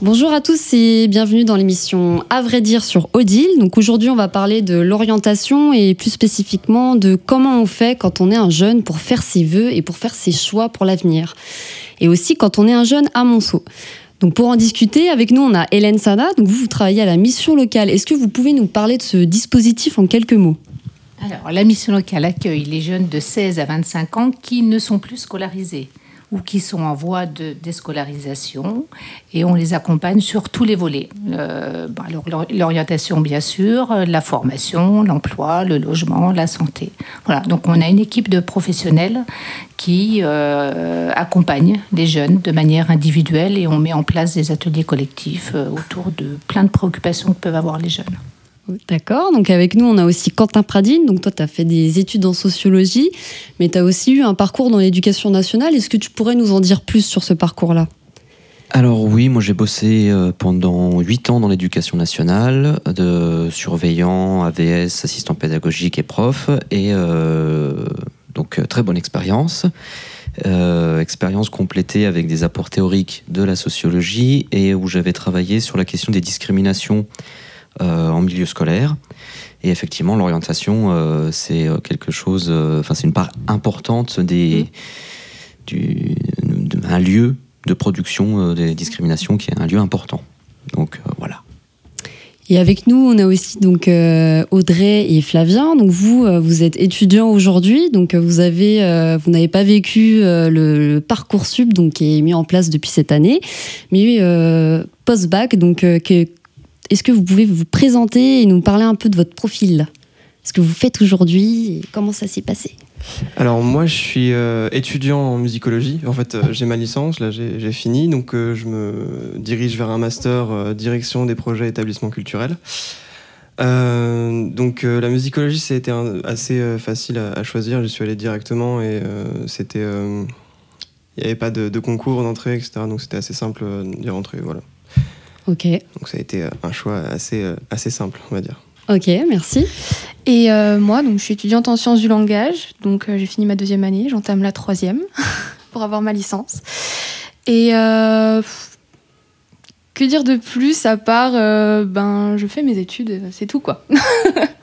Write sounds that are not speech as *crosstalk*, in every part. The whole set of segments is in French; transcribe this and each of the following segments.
Bonjour à tous et bienvenue dans l'émission À vrai dire sur Odile. Aujourd'hui, on va parler de l'orientation et plus spécifiquement de comment on fait quand on est un jeune pour faire ses vœux et pour faire ses choix pour l'avenir. Et aussi quand on est un jeune à Monceau. Donc pour en discuter, avec nous, on a Hélène vous, vous travaillez à la mission locale. Est-ce que vous pouvez nous parler de ce dispositif en quelques mots? La mission locale accueille les jeunes de 16 à 25 ans qui ne sont plus scolarisés ou qui sont en voie de déscolarisation et on les accompagne sur tous les volets. Euh, bah, L'orientation, bien sûr, la formation, l'emploi, le logement, la santé. Donc on a une équipe de professionnels qui euh, accompagnent les jeunes de manière individuelle et on met en place des ateliers collectifs euh, autour de plein de préoccupations que peuvent avoir les jeunes. D'accord. Donc avec nous, on a aussi Quentin Pradine. Donc toi, tu as fait des études en sociologie, mais tu as aussi eu un parcours dans l'éducation nationale. Est-ce que tu pourrais nous en dire plus sur ce parcours-là? Alors oui, moi j'ai bossé euh, pendant 8 ans dans l'éducation nationale, de surveillant, AVS, assistant pédagogique et prof, et euh, donc euh, très bonne expérience. Expérience complétée avec des apports théoriques de la sociologie et où j'avais travaillé sur la question des discriminations en milieu scolaire. Et effectivement, l'orientation, euh, c'est euh, quelque chose, euh, enfin, c'est une part importante des, du, de- un lieu de production euh, des discriminations qui est un lieu important. Donc euh, voilà. Et avec nous, on a aussi donc euh, Audrey et Flavien. Donc vous, euh, vous êtes étudiants aujourd'hui, donc euh, vous avez, euh, vous n'avez pas vécu euh, le, parcours sub donc qui est mis en place depuis cette année, mais euh, post bac. Donc euh, est-ce que vous pouvez vous présenter et nous parler un peu de votre profil, ce que vous faites aujourd'hui comment ça s'est passé? Alors moi je suis euh, étudiant en musicologie. En fait euh, j'ai ma licence, là j'ai fini, donc euh, je me dirige vers un master direction des projets établissements culturels. Donc la musicologie c'était assez facile à, choisir, j'y suis allé directement et c'était... Il n'y avait pas de, de concours d'entrée, etc. Donc c'était assez simple d'y rentrer, voilà. Ok, Donc ça a été euh, un choix assez, euh, assez simple, on va dire. ok, merci. Et euh, moi, donc, je suis étudiante en sciences du langage, donc euh, j'ai fini ma deuxième année, j'entame la troisième *laughs* pour avoir ma licence. Et euh, que dire de plus à part, euh, ben, je fais mes études, c'est tout quoi. *laughs*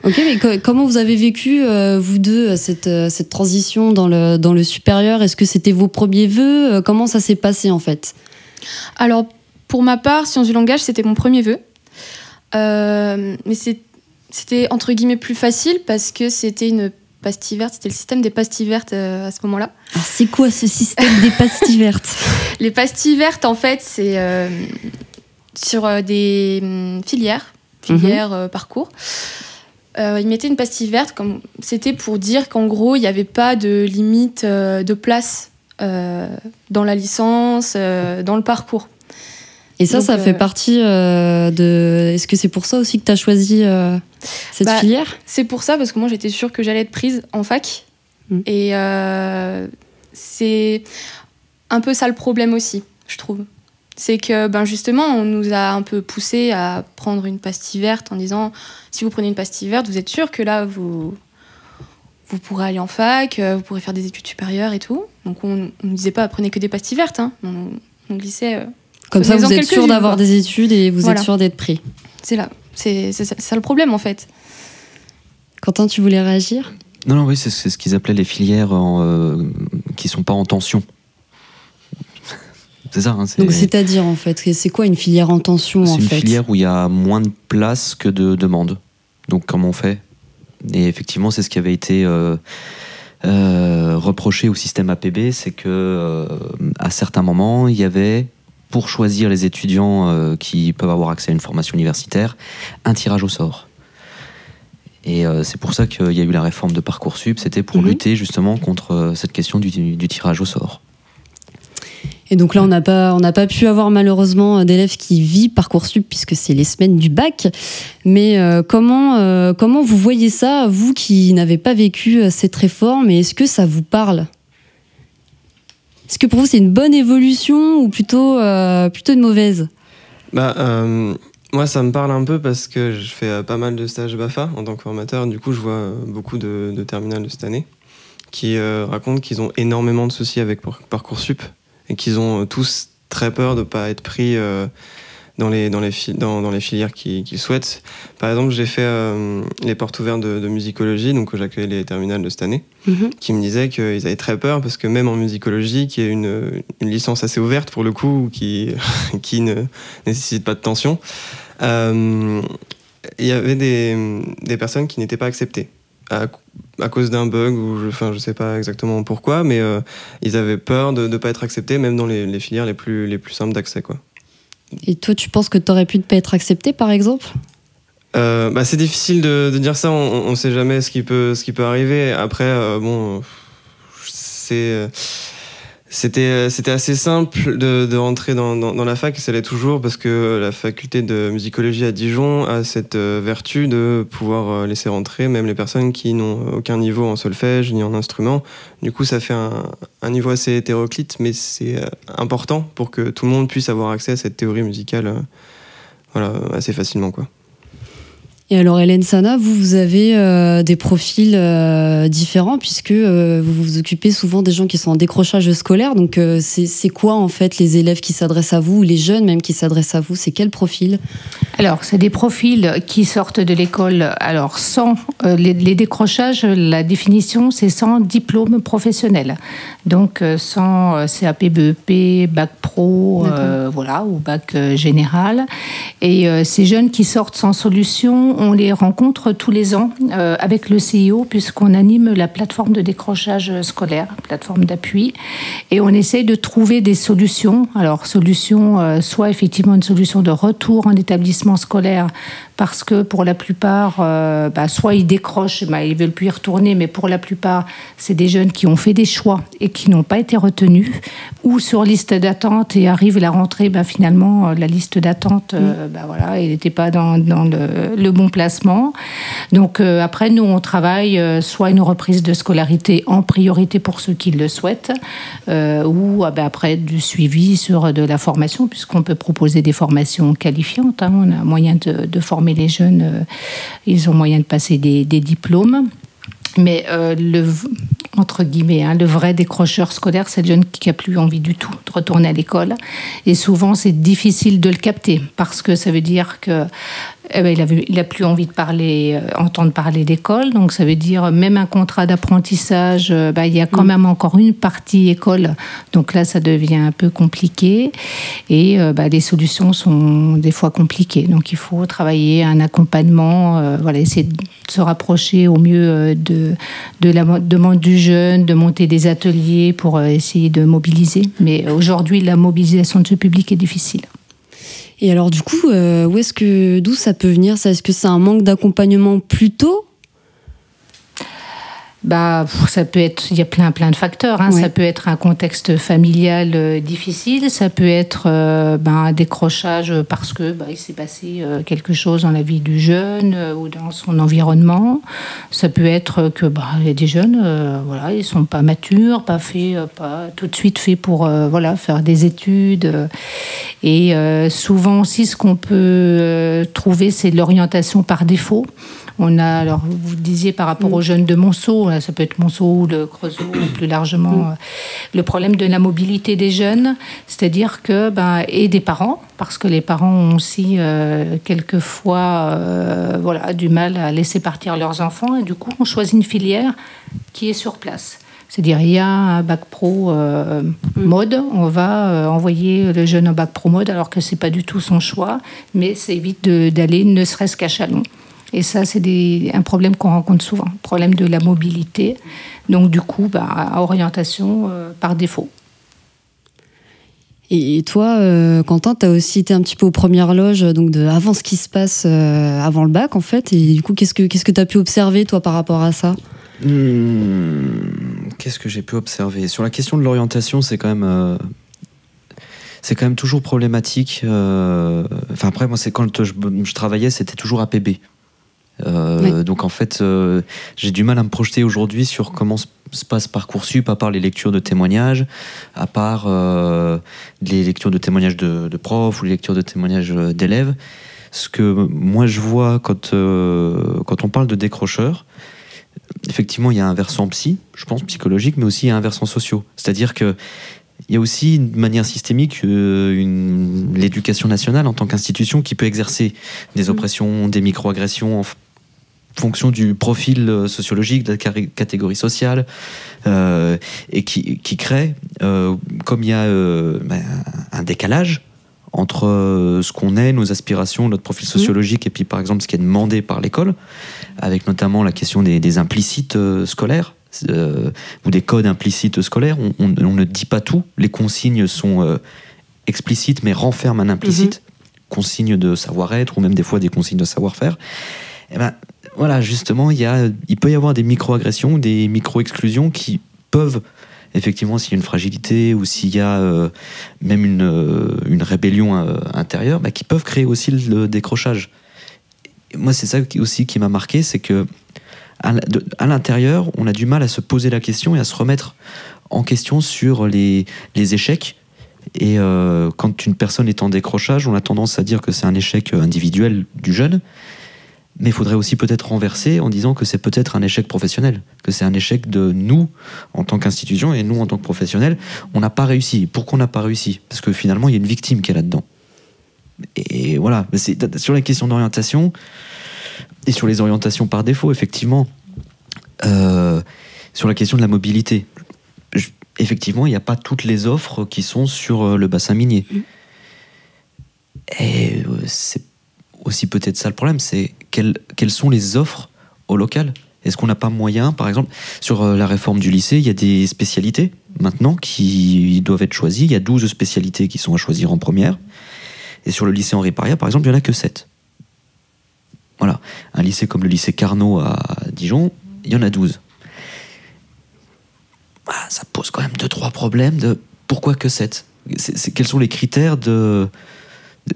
Ok, mais co- comment vous avez vécu, euh, vous deux, cette, euh, cette transition dans le, dans le supérieur? Est-ce que c'était vos premiers vœux? Comment ça s'est passé en fait? Alors, pour ma part, sciences du langage, c'était mon premier vœu. Euh, mais c'était entre guillemets plus facile parce que c'était une pastille verte, c'était le système des pastilles vertes euh, à ce moment-là. Alors, C'est quoi ce système des pastilles *laughs* vertes? Les pastilles vertes, en fait, c'est euh, sur euh, des hum, filières, filières euh, parcours. Ils mettaient une pastille verte, comme c'était pour dire qu'en gros, il n'y avait pas de limite de place dans la licence, dans le parcours. Et ça, Donc, ça fait euh, partie euh, de. Est-ce que c'est pour ça aussi que tu as choisi euh, cette Bah, filière? C'est pour ça, parce que moi, j'étais sûre que j'allais être prise en fac. Mm. Et c'est un peu ça le problème aussi, je trouve. C'est que ben justement, on nous a un peu poussé à prendre une pastille verte en disant si vous prenez une pastille verte, vous êtes sûr que là, vous, vous pourrez aller en fac, vous pourrez faire des études supérieures et tout. Donc on ne nous disait pas prenez que des pastilles vertes. hein. On, on glissait. Comme ça, vous êtes sûr d'avoir des études et vous Voilà. êtes sûr d'être pris. c'est là. C'est ça, le problème en fait. Quentin, tu voulais réagir? Non, non, oui, c'est ce qu'ils appelaient les filières en, euh, qui sont pas en tension. C'est ça, hein, c'est Donc, c'est-à-dire en fait, c'est quoi une filière en tension c'est une fait? filière où il y a moins de place que de demandes. Donc comment on fait? Et effectivement, c'est ce qui avait été euh, euh, reproché au système APB, c'est que euh, à certains moments, il y avait pour choisir les étudiants euh, qui peuvent avoir accès à une formation universitaire, un tirage au sort. Et euh, c'est pour ça qu'il y a eu la réforme de Parcoursup, c'était pour Mhm. lutter justement contre euh, cette question du, du tirage au sort. Et donc là, on n'a pas, on n'a pas pu avoir malheureusement d'élèves qui vivent Parcoursup puisque c'est les semaines du bac. Mais euh, comment, euh, comment vous voyez ça, vous qui n'avez pas vécu cette réforme, et est-ce que ça vous parle? Est-ce que pour vous c'est une bonne évolution ou plutôt, euh, plutôt une mauvaise? Bah, euh, moi, ça me parle un peu parce que je fais euh, pas mal de stages BAFA en tant que formateur. Du coup, je vois beaucoup de, de terminales de cette année qui racontent qu'ils ont énormément de soucis avec Parcoursup et qu'ils ont tous très peur de ne pas être pris dans les, dans les, dans, dans les filières qu'ils souhaitent. Par exemple, j'ai fait euh, les portes ouvertes de, musicologie, donc j'ai accueilli les terminales de cette année, mhm. qui me disaient qu'ils avaient très peur parce que même en musicologie, qui est une, une licence assez ouverte pour le coup, qui, *laughs* qui ne nécessite pas de tension, euh, il y avait des, des personnes qui n'étaient pas acceptées. À, à, cause d'un bug ou je, enfin je sais pas exactement pourquoi mais euh, ils avaient peur de ne pas être acceptés même dans les, les, filières les plus les plus simples d'accès quoi et toi, tu penses que tu aurais pu ne pas être accepté, par exemple? Euh, bah, C'est difficile de, dire ça, on ne sait jamais ce qui peut, ce qui peut arriver. Après, euh, bon, c'est c'était, c'était assez simple de, rentrer dans, la fac, et ça l'est toujours, parce que la faculté de musicologie à Dijon a cette euh, vertu de pouvoir euh, laisser rentrer même les personnes qui n'ont aucun niveau en solfège ni en instrument. Du coup, ça fait un, niveau assez hétéroclite, mais c'est euh, important pour que tout le monde puisse avoir accès à cette théorie musicale assez facilement. Quoi. Et alors, Hélène Sana, vous, vous avez euh, des profils euh, différents puisque euh, vous vous occupez souvent des gens qui sont en décrochage scolaire. Donc, c'est quoi en fait les élèves qui s'adressent à vous ou les jeunes même qui s'adressent à vous? C'est quel profil? Alors, c'est des profils qui sortent de l'école. Alors, sans les, les, décrochages, la définition, c'est sans diplôme professionnel. Donc, sans CAP, BEP, bac pro, voilà, ou bac général. Et ces jeunes qui sortent sans solution, on les rencontre tous les ans euh, avec le CIO, puisqu'on anime la plateforme de décrochage scolaire, plateforme d'appui, et on essaye de trouver des solutions. Alors, solution, euh, soit effectivement une solution de retour en établissement scolaire parce que pour la plupart, euh, bah, soit ils décrochent, bah, ils veulent plus y retourner, mais pour la plupart, c'est des jeunes qui ont fait des choix et qui n'ont pas été retenus, ou sur liste d'attente et arrivent la rentrée, bah, finalement, euh, la liste d'attente, euh, bah, voilà, il n'était pas dans, dans le, le, bon placement. Donc après, nous, on travaille soit une reprise de scolarité en priorité pour ceux qui le souhaitent, ou bah, après du suivi sur de la formation, puisqu'on peut proposer des formations qualifiantes. Hein. on a moyen de, de former les jeunes, euh, ils ont moyen de passer des, diplômes. Mais euh, le, entre guillemets, hein, le vrai décrocheur scolaire, c'est le jeune qui n'a plus envie du tout de retourner à l'école. Et souvent, c'est difficile de le capter parce que ça veut dire que eh ben, il, a, plus envie de parler, euh, entendre parler d'école. Donc ça veut dire même un contrat d'apprentissage, euh, bah, il y a quand mm. même encore une partie école. Donc là, ça devient un peu compliqué. Et euh, bah, les solutions sont des fois compliquées. Donc il faut travailler un accompagnement, voilà, essayer de se rapprocher au mieux de, de la demande du jeune, de monter des ateliers pour essayer de mobiliser. Mais aujourd'hui, la mobilisation de ce public est difficile. Et alors du coup, euh, où est-ce que d'où ça peut venir? Ça Est-ce que c'est un manque d'accompagnement plus tôt bah, ça peut être, il y a plein, plein de facteurs. Hein. Ça peut être un contexte familial euh, difficile, ça peut être euh, ben, un décrochage parce que bah, il s'est passé euh, quelque chose dans la vie du jeune ou dans son environnement. Ça peut être que bah, y a des jeunes, voilà, ils sont pas matures, pas faits, pas tout de suite faits pour voilà faire des études. Et souvent aussi, ce qu'on peut trouver, c'est l'orientation par défaut. On a, alors vous disiez par rapport aux jeunes de Monceau, ça peut être Monceau ou le Creusot plus largement, mm. euh, le problème de la mobilité des jeunes, c'est-à-dire que, ben, et des parents, parce que les parents ont aussi euh, quelquefois euh, voilà, du mal à laisser partir leurs enfants, et du coup on choisit une filière qui est sur place. C'est-à-dire, il y a un bac pro mm. mode, on va envoyer le jeune en bac pro mode alors que c'est pas du tout son choix, mais ça évite d'aller ne serait-ce qu'à Chalon. Et ça, c'est un problème qu'on rencontre souvent, problème de la mobilité. Donc, du coup, bah, orientation euh, par défaut. Et toi, euh, Quentin, tu as aussi été un petit peu aux premières loges, donc de, avant ce qui se passe euh, avant le bac, en fait. Et du coup, qu'est-ce que tu que as pu observer, toi, par rapport à ça? Hmm, Qu'est-ce que j'ai pu observer? Sur la question de l'orientation, c'est quand même c'est quand même toujours problématique. Enfin après, moi, c'est quand je, je travaillais, c'était toujours APB. Euh, donc en fait, euh, j'ai du mal à me projeter aujourd'hui sur comment se, passe Parcoursup, à part les lectures de témoignages, à part euh, les lectures de témoignages de, profs ou les lectures de témoignages d'élèves. Ce que moi je vois quand, quand on parle de décrocheurs, effectivement, il y a un versant psy, je pense, psychologique, mais aussi il y a un versant socio. C'est-à-dire que il y a aussi de manière systémique l'éducation nationale en tant qu'institution qui peut exercer des oppressions, des microagressions fonction du profil euh, sociologique, de la catégorie sociale, euh, et qui, qui crée, comme il y a ben, un décalage entre ce qu'on est, nos aspirations, notre profil mmh. sociologique, et puis par exemple ce qui est demandé par l'école, avec notamment la question des, des implicites scolaires euh, ou des codes implicites scolaires. On, ne dit pas tout. Les consignes sont euh, explicites mais renferment un implicite. Mhm. Consignes de savoir-être ou même des fois des consignes de savoir-faire. Eh ben voilà, justement, il, peut y avoir des micro-agressions, des micro-exclusions qui peuvent effectivement, s'il y a une fragilité ou s'il y a euh, même une, une rébellion intérieure, bah, qui peuvent créer aussi le décrochage. moi, c'est ça aussi qui m'a marqué, c'est que à l'intérieur, on a du mal à se poser la question et à se remettre en question sur les, échecs. Et euh, quand une personne est en décrochage, on a tendance à dire que c'est un échec individuel du jeune, mais il faudrait aussi peut-être renverser en disant que c'est peut-être un échec professionnel, que c'est un échec de nous en tant qu'institution et nous en tant que professionnels. On n'a pas réussi. Pourquoi on n'a pas réussi? Parce que finalement, il y a une victime qui est là-dedans. Et voilà, sur les questions d'orientation, et sur les orientations par défaut, effectivement, euh, sur la question de la mobilité, effectivement, il n'y a pas toutes les offres qui sont sur euh, le bassin minier. Mm. Et euh, c'est aussi peut-être ça le problème, c'est quelles, quelles sont les offres au local? Est-ce qu'on n'a pas moyen, par exemple, sur la réforme du lycée, il y a des spécialités maintenant qui doivent être choisies. Il y a 12 spécialités qui sont à choisir en première. Et sur le lycée Henri Paria, par exemple, il n'y en a que 7. Voilà. Un lycée comme le lycée Carnot à Dijon, il y en a 12. Ah, ça pose quand même deux, trois problèmes de pourquoi que 7 Quels sont les critères de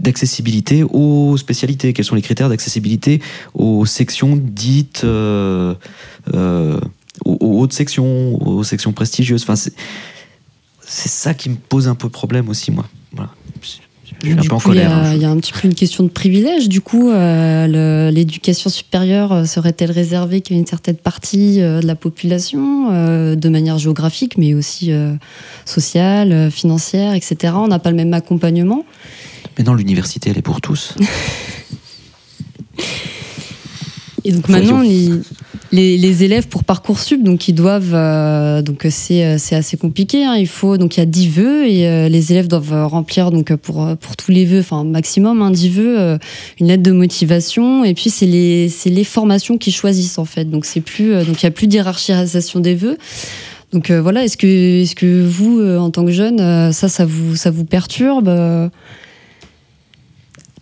d'accessibilité aux spécialités Quels sont les critères d'accessibilité aux sections dites, euh, euh, aux, hautes sections, aux sections prestigieuses? Enfin, C'est ça qui me pose un peu problème aussi, moi. Voilà. Il y, a un petit peu une question de privilège. Du coup, euh, l'éducation supérieure serait-elle réservée qu'à une certaine partie de la population, de manière géographique, mais aussi sociale, financière, etc. On n'a pas le même accompagnement. Mais non, l'université, elle est pour tous. Et donc maintenant, les, élèves pour parcoursup, donc ils doivent, euh, donc c'est euh, c'est assez compliqué. Hein. il faut donc il y a 10 vœux et euh, les élèves doivent remplir donc pour pour tous les vœux, enfin maximum hein, 10 vœux, une lettre de motivation. Et puis c'est les c'est les formations qui choisissent en fait. Donc c'est plus donc il y a plus d'hierarchisation des vœux. Donc voilà, est-ce que est-ce que vous en tant que jeune, ça ça vous ça vous perturbe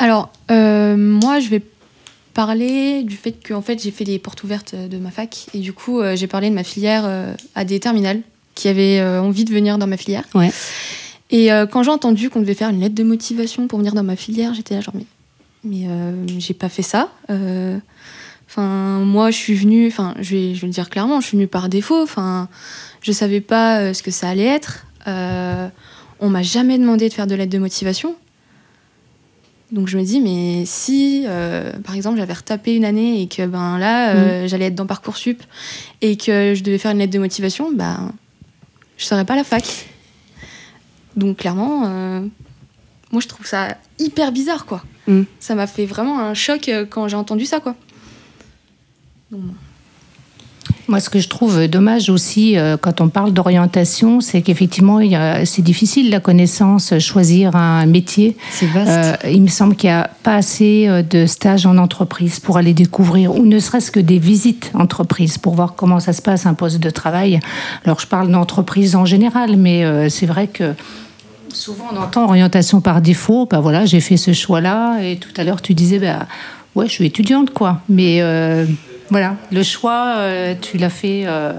Alors moi je vais parler du fait que en fait, j'ai fait les portes ouvertes de ma fac et du coup, euh, j'ai parlé de ma filière euh, à des terminales qui avaient euh, envie de venir dans ma filière. Ouais. Et quand j'ai entendu qu'on devait faire une lettre de motivation pour venir dans ma filière, j'étais là genre mais, mais j'ai pas fait ça. Enfin, moi, je suis venue, enfin, je vais, je vais le dire clairement, je suis venue par défaut. Enfin, je savais pas ce que ça allait être. on m'a jamais demandé de faire de lettre de motivation. Donc je me dis, mais si, euh, par exemple, j'avais retapé une année et que ben là, euh, mm. j'allais être dans Parcoursup et que je devais faire une lettre de motivation, ben je serais pas à la fac. Donc clairement, euh, moi je trouve ça hyper bizarre, quoi. Mm. Ça m'a fait vraiment un choc quand j'ai entendu ça, quoi. Moi, ce que je trouve dommage aussi euh, quand on parle d'orientation, c'est qu'effectivement, c'est difficile la connaissance, choisir un métier. C'est vaste. Euh, il me semble qu'il n'y a pas assez euh, de stages en entreprise pour aller découvrir, ou ne serait-ce que des visites entreprises pour voir comment ça se passe un poste de travail. Alors, je parle d'entreprise en général, mais c'est vrai que souvent on entend orientation par défaut. Ben voilà, j'ai fait ce choix-là, et tout à l'heure tu disais, ben ouais, je suis étudiante, quoi. Mais voilà, le choix, euh, tu l'as fait euh,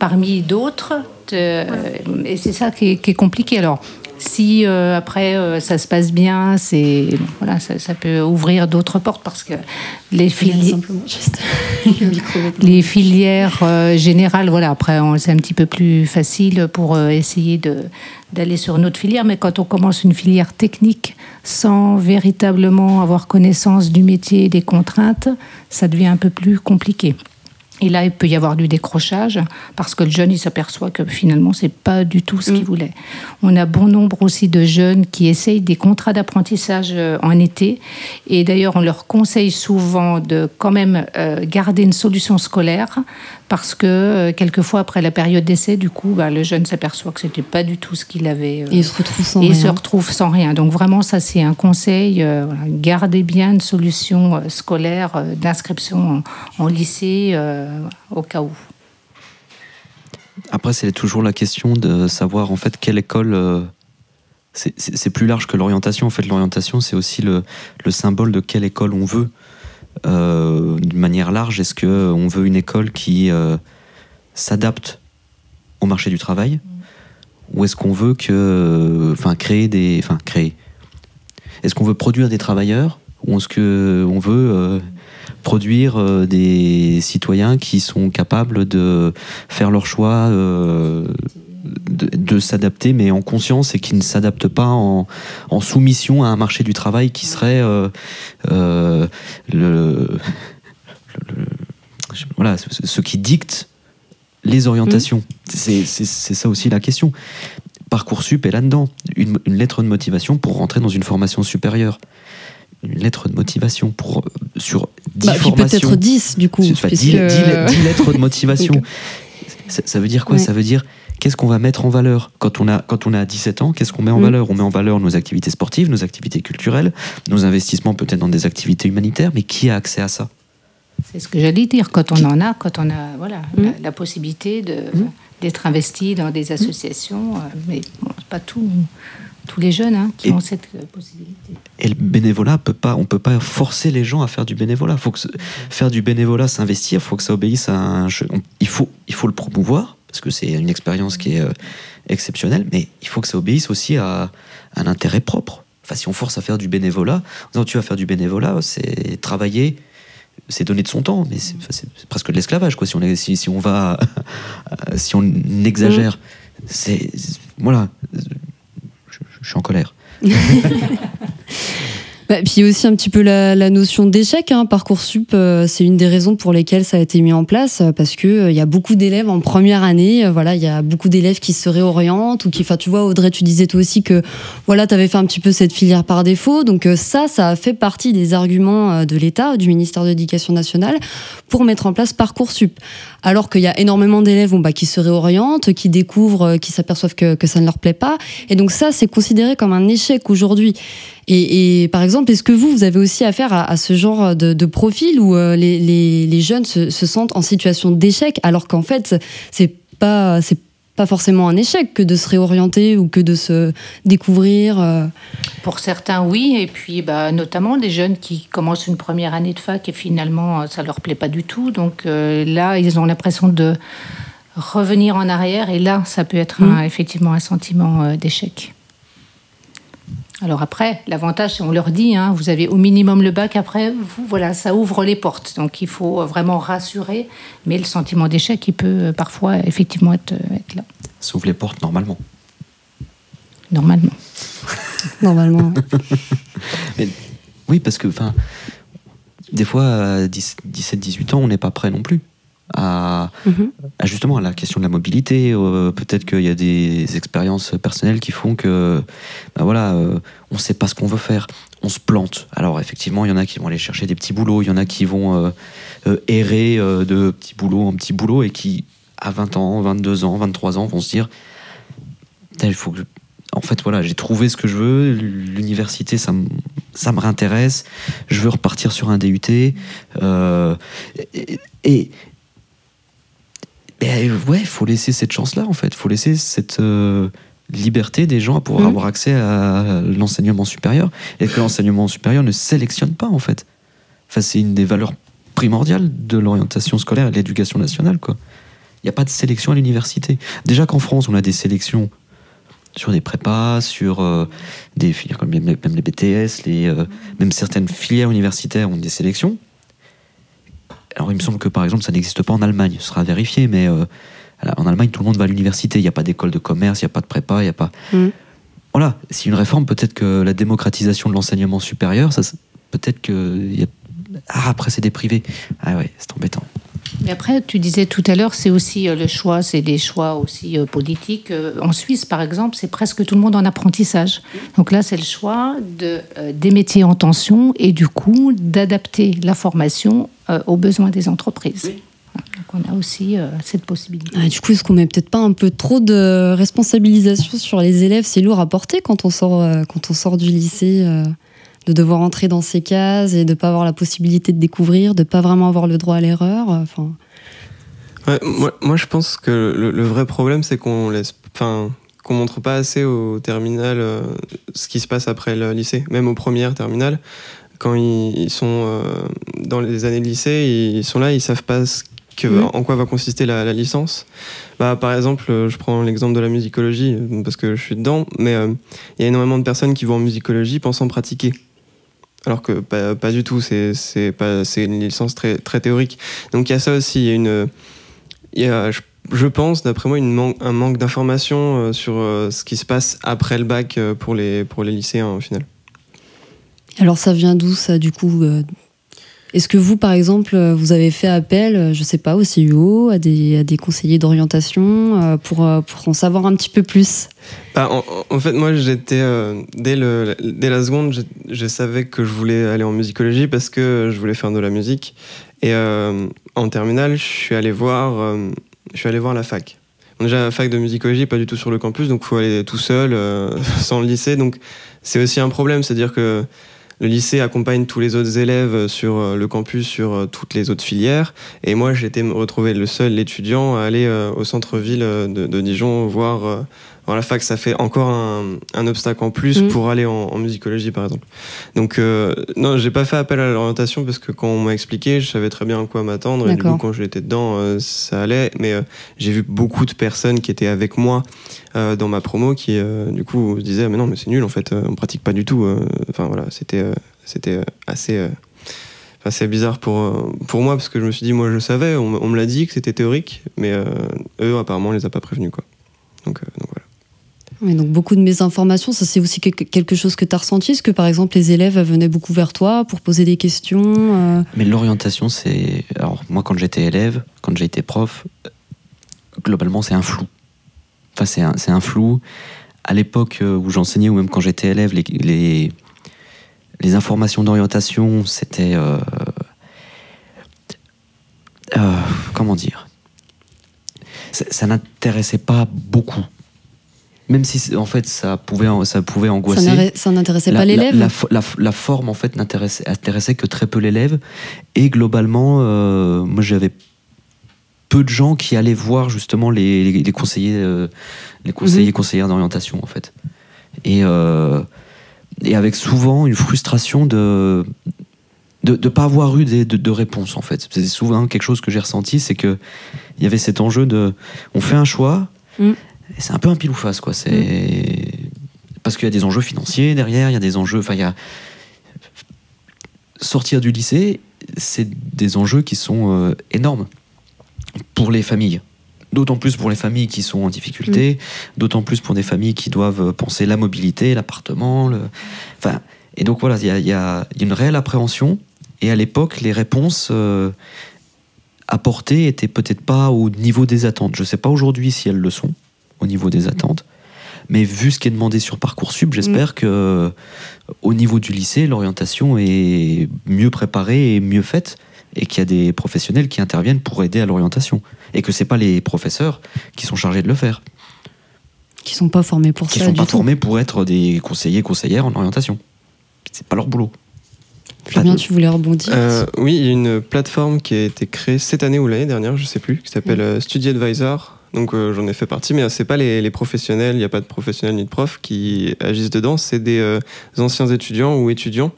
parmi d'autres. Et c'est ça qui est, compliqué. Alors, si euh, après ça se passe bien, c'est voilà, ça, peut ouvrir d'autres portes parce que les, *laughs* les filières générales, voilà, après c'est un petit peu plus facile pour essayer d'aller sur une autre filière, mais quand on commence une filière technique sans véritablement avoir connaissance du métier et des contraintes, ça devient un peu plus compliqué. Et là, il peut y avoir du décrochage parce que le jeune, il s'aperçoit que finalement, c'est pas du tout ce qu'il Mm. voulait. On a bon nombre aussi de jeunes qui essayent des contrats d'apprentissage euh, en été. Et d'ailleurs, on leur conseille souvent de quand même euh, garder une solution scolaire parce que euh, quelquefois, après la période d'essai, du coup, bah, le jeune s'aperçoit que c'était pas du tout ce qu'il avait. Et il se retrouve sans et il rien. se retrouve sans rien. Donc vraiment, ça c'est un conseil. gardez bien une solution scolaire d'inscription en, en lycée au cas où. Après, c'est toujours la question de savoir en fait quelle école. euh, c'est- plus large que l'orientation. En fait, l'orientation, c'est aussi le, le symbole de quelle école on veut. Euh, D'une manière large, est-ce que on veut une école qui euh, s'adapte au marché du travail, ou est-ce qu'on veut que, enfin, créer des, enfin, créer. Est-ce qu'on veut produire des travailleurs, ou est-ce que on veut euh, produire euh, des citoyens qui sont capables de faire leur choix, euh, de, de s'adapter, mais en conscience et qui ne s'adaptent pas en, en soumission à un marché du travail qui serait euh, euh, le, le- le- je- voilà, ce, ce qui dicte les orientations. C'est c'est- c'est ça aussi la question. Parcoursup est là-dedans. Une, une lettre de motivation pour rentrer dans une formation supérieure. Une lettre de motivation pour, sur 10 Bah, formations. peut-être 10 du coup. Enfin, puisque- 10, 10 10 lettres de motivation. *laughs* Ça, ça veut dire quoi? Ouais. Ça veut dire qu'est-ce qu'on va mettre en valeur? Quand on a quand on a 17 ans Qu'est-ce qu'on met en Mm. valeur? On met en valeur nos activités sportives, nos activités culturelles, nos investissements peut-être dans des activités humanitaires. Mais qui a accès à ça? C'est ce que j'allais dire. Quand on en a, quand on a voilà, Mm. la, la possibilité de- d'être investi dans des associations, euh, mais bon, c'est pas tout, tous les jeunes hein, qui Et- ont cette euh, possibilité. Et le bénévolat peut pas, on peut pas forcer les gens à faire du bénévolat. Faut que faire du bénévolat, s'investir, faut que ça obéisse à un. on- il faut, il faut le promouvoir parce que c'est une expérience qui est euh, exceptionnelle, mais il faut que ça obéisse aussi à, à un intérêt propre. Enfin, si on force à faire du bénévolat, en disant tu vas faire du bénévolat, c'est travailler, c'est donner de son temps, mais c'est presque de l'esclavage quoi. Si on si, si on va, *laughs* si on exagère, c'est voilà. Je, suis en colère. *laughs* Bah, puis aussi un petit peu la, la notion d'échec. Hein. Parcoursup, euh, c'est une des raisons pour lesquelles ça a été mis en place, euh, parce que euh, y a beaucoup d'élèves en première année. euh, voilà, il y a beaucoup d'élèves qui se réorientent ou qui, enfin, tu vois, Audrey, tu disais toi aussi que voilà, tu avais fait un petit peu cette filière par défaut. Donc ça, ça a fait partie des arguments de l'État, du ministère de l'Éducation nationale, pour mettre en place Parcoursup. Alors qu'il y a énormément d'élèves bon, bah, qui se réorientent, qui découvrent, qui s'aperçoivent que, que ça ne leur plaît pas. Et donc ça, c'est considéré comme un échec aujourd'hui. Et, et par exemple, est-ce que vous, vous avez aussi affaire à, à ce genre de, de profil où euh, les, les- les jeunes se, se sentent en situation d'échec, alors qu'en fait, c'est pas, c'est pas forcément un échec que de se réorienter ou que de se découvrir. euh? Pour certains, oui, et puis bah, notamment des jeunes qui commencent une première année de fac et finalement euh, ça leur plaît pas du tout. Donc euh, là, ils ont l'impression de revenir en arrière et là, ça peut être un- effectivement un sentiment euh, d'échec. Alors après, l'avantage, c'est on leur dit, hein, vous avez au minimum le bac, après, vous, voilà, ça ouvre les portes. Donc il faut euh, vraiment rassurer, mais le sentiment d'échec, il peut euh, parfois effectivement être, euh, être là, Ça ouvre les portes normalement. normalement. *laughs* Normalement. *laughs* Oui, parce que, enfin, des fois, à 17-18 ans, on n'est pas prêt non plus à, Mhm. à justement à la question de la mobilité. euh, Peut-être qu'il y a des expériences personnelles qui font que, ben voilà, euh, on ne sait pas ce qu'on veut faire. On se plante. Alors, effectivement, il y en a qui vont aller chercher des petits boulots, il y en a qui vont euh, errer de petit boulot en petit boulot et qui, à 20 ans, 22 ans, 23 ans, vont se dire il faut que je- en fait, voilà, j'ai trouvé ce que je veux. L'université, ça me, ça me réintéresse. Je veux repartir sur un DUT. Euh, et, et- et, ouais, faut laisser cette chance-là, en fait. Faut laisser cette euh, liberté des gens à pouvoir Mhm. avoir accès à l'enseignement supérieur. Et que l'enseignement supérieur ne sélectionne pas, en fait. Enfin, c'est une des valeurs primordiales de l'orientation scolaire et de l'éducation nationale, quoi. Il n'y a pas de sélection à l'université. Déjà qu'en France, on a des sélections sur des prépas, sur euh, des filières comme même, même les BTS, les, euh, même certaines filières universitaires ont des sélections. Alors il me semble que par exemple ça n'existe pas en Allemagne, ce sera vérifié, mais euh, en Allemagne tout le monde va à l'université, il n'y a pas d'école de commerce, il n'y a pas de prépa, il n'y a pas... Mhm. Voilà, si une réforme, peut-être que la démocratisation de l'enseignement supérieur, ça, peut-être que... il y a- Ah, après c'est des privés. Ah ouais, c'est embêtant. Mais après, tu disais tout à l'heure, c'est aussi euh, le choix, c'est des choix aussi euh, politiques. En Suisse, par exemple, c'est presque tout le monde en apprentissage. Donc là, c'est le choix de, des métiers en tension et du coup d'adapter la formation aux besoins des entreprises. Donc on a aussi euh, cette possibilité. Ah, du coup, est-ce qu'on met peut-être pas un peu trop de responsabilisation sur les élèves? C'est lourd à porter quand on sort, euh, quand on sort du lycée, euh, de devoir entrer dans ces cases et de pas avoir la possibilité de découvrir, de pas vraiment avoir le droit à l'erreur. euh, Enfin, Ouais, moi, moi, je pense que le, le vrai problème, c'est qu'on laisse, enfin, qu'on montre pas assez au terminal euh, ce qui se passe après le lycée, même aux premières terminales. Quand ils, ils sont euh, dans les années de lycée, ils sont là, ils savent pas ce que, Mhm. en quoi va consister la, la licence. Bah, par exemple, euh, je prends l'exemple de la musicologie euh, parce que je suis dedans, mais euh, il y a énormément de personnes qui vont en musicologie pensant pratiquer. Alors que pas, pas du tout, c'est une licence très très théorique. Donc il y a ça aussi, il y a une il y a, je, je pense, d'après moi, une man- un manque d'informations euh, sur euh, ce qui se passe après le bac pour les, pour les lycéens au final. Alors ça vient d'où ça du coup euh, Est-ce que vous, par exemple, euh, vous avez fait appel, euh, je sais pas, au CUO, à des, à des conseillers d'orientation pour, pour en savoir un petit peu plus? Bah, en, fait, moi, j'étais dès, le, dès la seconde, je, savais que je voulais aller en musicologie parce que je voulais faire de la musique. Et en terminale, je suis allé voir, je suis allé voir la fac. Déjà, la fac de musicologie, pas du tout sur le campus, donc faut aller tout seul, *laughs* sans le lycée. Donc c'est aussi un problème, c'est-à-dire que le lycée accompagne tous les autres élèves sur euh, le campus, sur euh, toutes les autres filières. Et moi, j'étais me retrouver le seul étudiant à aller euh, au centre-ville de, de Dijon voir, la fac. Ça fait encore un, un obstacle en plus Mm. pour aller en, en musicologie, par exemple. Donc, euh, non, j'ai pas fait appel à l'orientation parce que quand on m'a expliqué, je savais très bien à quoi m'attendre. Et du coup, quand j'étais dedans, euh, ça allait. Mais euh, j'ai vu beaucoup de personnes qui étaient avec moi euh, dans ma promo qui, du coup, se disaient, Ah, mais non, mais c'est nul, en fait, on pratique pas du tout. Enfin, voilà, c'était c'était assez. Enfin, c'est bizarre pour, pour moi parce que je me suis dit, moi je savais, on, me- on me l'a dit que c'était théorique, mais eux apparemment on les a pas prévenus. Quoi. Donc, donc voilà. Donc beaucoup de mes informations, ça c'est aussi quelque- chose que tu as ressenti Est-ce que par exemple les élèves venaient beaucoup vers toi pour poser des questions euh, Mais l'orientation, c'est. Alors, moi, quand j'étais élève, quand j'ai été prof, globalement, c'est un flou. Enfin, c'est un, un flou. À l'époque euh, où j'enseignais, ou même quand j'étais élève, les, les, informations d'orientation, c'était. euh, comment dire? Ça n'intéressait pas beaucoup. Même si, en fait, ça pouvait, ça pouvait angoisser. ça n'intéressait pas l'élève La, fo- la, la forme, en fait, n'intéressait intéressait que très peu l'élève. Et globalement, euh, moi, j'avais peu de gens qui allaient voir justement les, les- les conseillers, euh, les conseillers, Mhm. conseillères d'orientation, en fait. Et, euh, et avec souvent une frustration de de ne pas avoir eu des- de, de réponse, en fait. C'est souvent quelque chose que j'ai ressenti, c'est que il y avait cet enjeu de... On fait un choix, Mhm. C'est un peu un pile ou face, quoi. C'est... Parce qu'il y a des enjeux financiers derrière, il y a des enjeux... Enfin, il y a... Sortir du lycée, c'est des enjeux qui sont euh, énormes pour les familles. D'autant plus pour les familles qui sont en difficulté, d'autant plus pour des familles qui doivent penser la mobilité, l'appartement. Le... Enfin, et donc voilà, il y a, y une réelle appréhension. Et à l'époque, les réponses euh, apportées étaient peut-être pas au niveau des attentes. Je ne sais pas aujourd'hui si elles le sont, niveau des attentes. Mais vu ce qui est demandé sur Parcoursup, j'espère que euh, au niveau du lycée, l'orientation est mieux préparée et mieux faite et qu'il y a des professionnels qui interviennent pour aider à l'orientation et que c'est pas les professeurs qui sont chargés de le faire, qui sont pas formés pour qui ça sont du pas tout. formés pour être des conseillers conseillères en orientation. C'est pas leur boulot. Flavien, tu voulais rebondir Euh, oui, il y a une plateforme qui a été créée cette année ou l'année dernière, je sais plus, qui s'appelle euh, Study Advisor. Donc euh, j'en ai fait partie, mais c'est pas les, professionnels, il n'y a pas de professionnels ni de profs qui agissent dedans, c'est des euh, anciens étudiants ou étudiants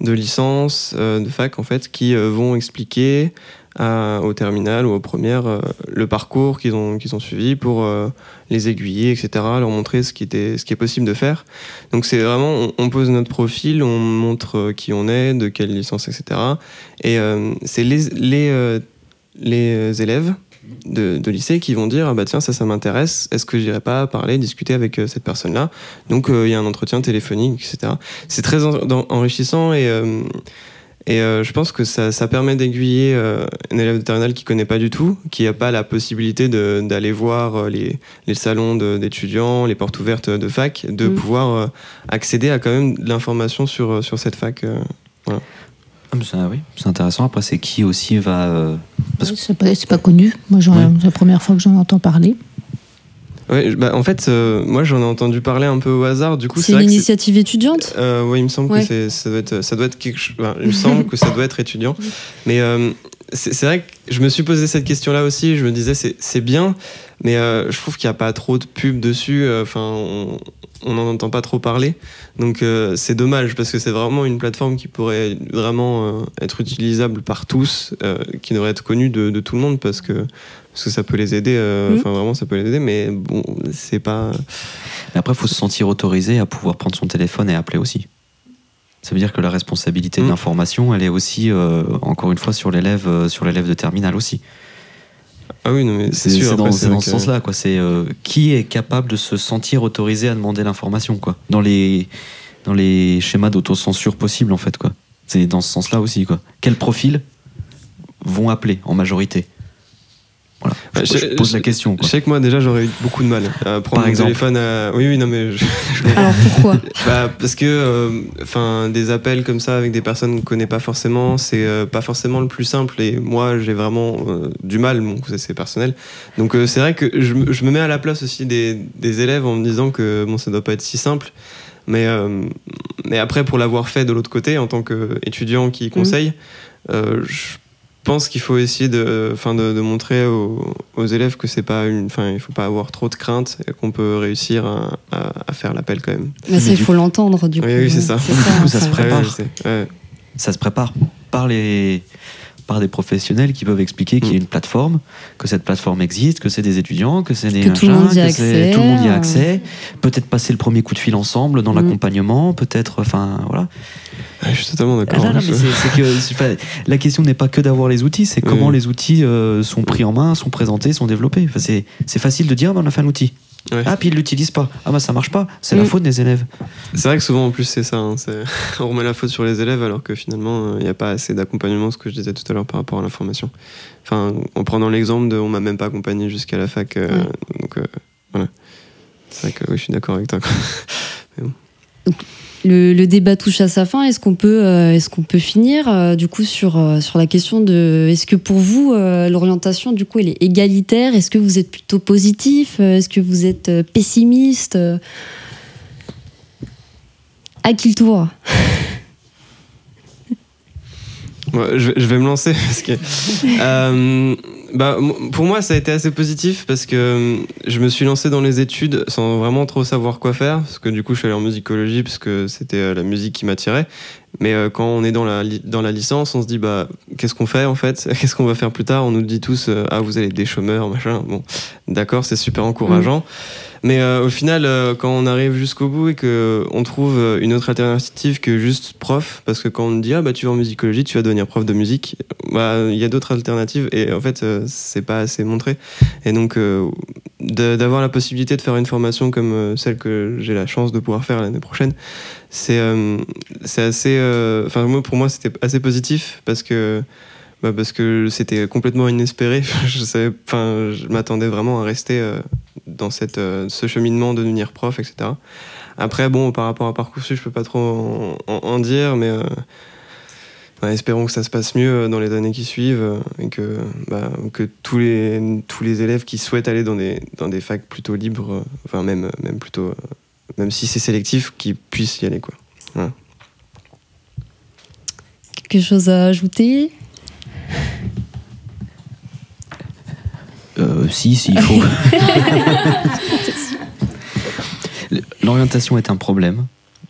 de licence, euh, de fac en fait, qui vont expliquer au terminal ou aux premières le parcours qu'ils ont, suivi pour les aiguiller, etc., leur montrer ce qui, est possible de faire. Donc c'est vraiment, on, pose notre profil, on montre qui on est, de quelle licence, etc. Et c'est les élèves de, de lycée qui vont dire ah bah tiens ça ça m'intéresse est-ce que j'irai pas parler discuter avec euh, cette personne là donc euh, il y a un entretien téléphonique etc c'est très en- enrichissant et euh, Et je pense que ça, ça permet d'aiguiller un élève de terminale qui connaît pas du tout, qui n'a pas la possibilité d'aller voir les, les salons d'étudiants, les portes ouvertes de fac, de Mm. pouvoir accéder à quand même de l'information sur, sur cette fac. euh. Ah, oui, c'est intéressant. Après, c'est qui aussi va. euh, Parce C'est pas, c'est pas connu. Moi, j'en- Ouais. c'est la première fois que j'en entends parler. Ouais, bah, en fait, euh, moi j'en ai entendu parler un peu au hasard. Du coup, C'est que l'initiative étudiante? Euh, oui, il me semble Ouais. que c'est- ça doit être, ça doit être quelque chose. enfin, il me semble que ça doit être étudiant. *laughs* Mais euh, c'est c'est vrai que je me suis posé cette question-là aussi. Je me disais, c'est c'est bien, mais euh, je trouve qu'il n'y a pas trop de pub dessus. euh, Enfin, on on n'en entend pas trop parler. Donc euh, c'est dommage parce que c'est vraiment une plateforme qui pourrait vraiment euh, être utilisable par tous, euh, qui devrait être connue de, de tout le monde parce que parce que ça peut les aider. euh, Mhm. Enfin, vraiment, ça peut les aider. Mais bon, c'est pas. Mais après, il faut se sentir autorisé à pouvoir prendre son téléphone et appeler aussi. Ça veut dire que la responsabilité de Mm. l'information, elle est aussi, euh, encore une fois, sur l'élève, euh, sur l'élève de terminale aussi. Ah oui, non mais c'est sûr. c'est dans, ce sens-là, quoi. C'est euh, qui est capable de se sentir autorisé à demander l'information, quoi? Dans les dans les schémas d'autocensure possibles, en fait, quoi. C'est dans ce sens-là aussi, quoi. Quels profils vont appeler en majorité? Voilà. Je, Ouais, je je- pose la question. Je sais que moi déjà j'aurais eu beaucoup de mal à prendre Par mon exemple. téléphone à... Oui oui non mais je- Alors pourquoi *laughs* bah, parce que euh, enfin des appels comme ça avec des personnes qu'on connaît pas forcément c'est euh, pas forcément le plus simple et moi j'ai vraiment euh, du mal bon c'est personnel donc euh, c'est vrai que je, me- je me mets à la place aussi des, des élèves en me disant que bon ça doit pas être si simple mais euh, mais après pour l'avoir fait de l'autre côté en tant qu'étudiant qui conseille euh, je pense qu'il faut essayer de, enfin de, de montrer aux, aux élèves que c'est pas une, enfin il faut pas avoir trop de crainte et qu'on peut réussir à, à- à faire l'appel quand même. Mais ça, il faut l'entendre du coup. Oui, oui, c'est ça. Du coup, ça se prépare. Ouais, je sais. Ouais. ça se prépare par les par des professionnels qui peuvent expliquer qu'il y a une plateforme, que cette plateforme existe, que c'est des étudiants, que c'est des Que tout le monde y a accès, tout le monde y a accès. Peut-être passer le premier coup de fil ensemble dans Mm. l'accompagnement, peut-être, enfin voilà. Je suis totalement Ah, d'accord. que- pas- la question n'est pas que d'avoir les outils, c'est comment Mm. les outils euh, sont pris en main, sont présentés, sont développés. Enfin, c'est facile de dire, ah, ben, on a fait un outil. Ouais. Ah, puis ils l'utilisent pas. Ah, bah ça marche pas. C'est la Mm. faute des élèves. C'est vrai que souvent en plus c'est ça, hein, *laughs* on remet la faute sur les élèves alors que finalement euh, il n'y a pas assez d'accompagnement, ce que je disais tout à l'heure par rapport à l'information. Enfin, en prenant l'exemple de on m'a même pas accompagné jusqu'à la fac, euh, donc euh, voilà. C'est vrai que oui, je suis d'accord avec toi. quoi. *laughs* Le, débat touche à sa fin. Est-ce qu'on peut, euh, est-ce qu'on peut finir euh, du coup sur euh, sur la question de est-ce que pour vous l'orientation du coup elle est égalitaire? Est-ce que vous êtes plutôt positif? Est-ce que vous êtes pessimiste? À qui le tour? *laughs* Je, vais- me lancer parce que bah, pour moi ça a été assez positif parce que euh, je me suis lancé dans les études sans vraiment trop savoir quoi faire parce que du coup je suis allé en musicologie parce que c'était euh, la musique qui m'attirait. Mais euh, quand on est dans la, dans la licence on se dit bah qu'est-ce qu'on fait en fait? *laughs* Qu'est-ce qu'on va faire plus tard? On nous dit tous ah vous allez être des chômeurs machin bon d'accord c'est super encourageant mais euh, au final, euh, quand on arrive jusqu'au bout et que on trouve euh, une autre alternative que juste prof, parce que quand on dit ah bah tu vas en musicologie, tu vas devenir prof de musique, bah il y a d'autres alternatives et en fait c'est pas assez montré. Et donc d'avoir la possibilité de faire une formation comme celle que j'ai la chance de pouvoir faire l'année prochaine, c'est c'est assez, enfin pour moi c'était assez positif parce que bah, parce que c'était complètement inespéré. *laughs* je savais, enfin, je m'attendais vraiment à rester dans cette, euh, ce cheminement de devenir prof, etc. Après, bon, par rapport à Parcoursup, je peux pas trop en, dire, mais euh, espérons que ça se passe mieux dans les années qui suivent euh, et que, bah, que tous, les, tous les élèves qui souhaitent aller dans des, dans des facs plutôt libres, enfin même, même plutôt, même si c'est sélectif, qu'ils puissent y aller, quoi. Quelque chose à ajouter Euh, si, si, il faut. *laughs* L'orientation est un problème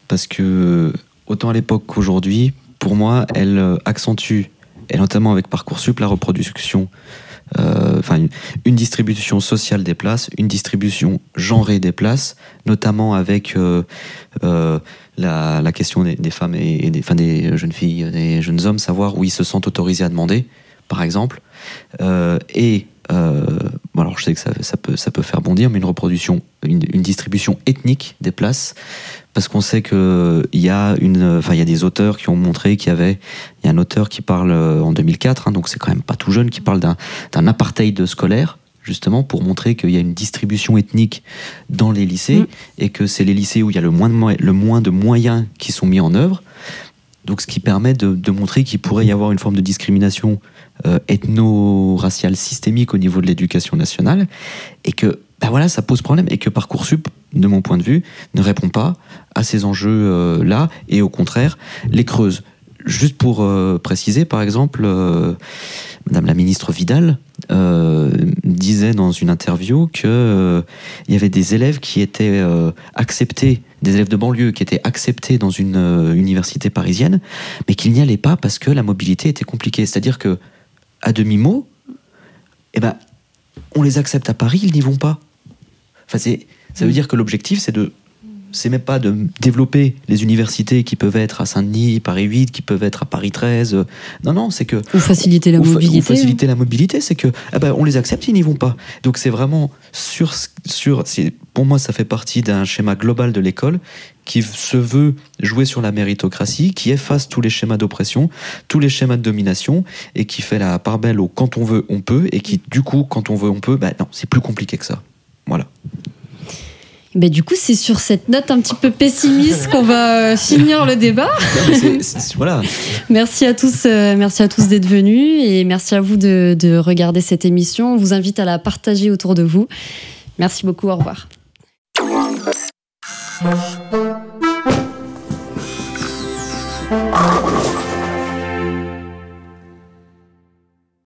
parce que autant à l'époque qu'aujourd'hui, pour moi, elle euh, accentue, et notamment avec Parcoursup, la reproduction, euh, enfin une, une distribution sociale des places, une distribution genrée des places, notamment avec euh, euh, la, la question des, des femmes et, et des, enfin, des jeunes filles, des jeunes hommes, savoir où ils se sentent autorisés à demander, par exemple, Euh, et alors je sais que ça, ça, peut, ça peut faire bondir, mais une reproduction, une, une distribution ethnique des places, parce qu'on sait qu'il y, a une, enfin, il y a des auteurs qui ont montré qu'il y avait. Il y a un auteur qui parle en 2004, hein, donc c'est quand même pas tout jeune, qui parle d'un apartheid scolaire justement pour montrer qu'il y a une distribution ethnique dans les lycées mm. et que c'est les lycées où il y a le moins de, le moins de moyens qui sont mis en œuvre. Donc ce qui permet de, de montrer qu'il pourrait y avoir une forme de discrimination euh, ethno-raciale systémique au niveau de l'éducation nationale et que ben voilà, ça pose problème et que Parcoursup, de mon point de vue, ne répond pas à ces enjeux-là et au contraire les creuse. Juste pour euh, préciser, par exemple, euh, Madame la ministre Vidal euh, disait dans une interview que il y avait des élèves qui étaient acceptés, des élèves de banlieue qui étaient acceptés dans une université parisienne, mais qu'ils n'y allaient pas parce que la mobilité était compliquée. C'est-à-dire que à demi mot, eh ben, on les accepte à Paris, ils n'y vont pas. Enfin, ça veut dire que l'objectif, c'est de c'est même pas de développer les universités qui peuvent être à Saint-Denis, Paris 8, qui peuvent être à Paris 13. Non, non, c'est que. Ou faciliter la mobilité. Ou faciliter la mobilité, c'est que eh ben, on les accepte, ils n'y vont pas. Donc c'est vraiment sur. sur pour moi, ça fait partie d'un schéma global de l'école qui se veut jouer sur la méritocratie, qui efface tous les schémas d'oppression, tous les schémas de domination, et qui fait la part belle au quand on veut, on peut, et qui, du coup, quand on veut, on peut, ben non, c'est plus compliqué que ça. Voilà. Ben, du coup, c'est sur cette note un petit peu pessimiste qu'on va euh, finir le débat. voilà. Merci à tous, euh, merci à tous d'être venus et merci à vous de, de regarder cette émission. On vous invite à la partager autour de vous. Merci beaucoup, au revoir.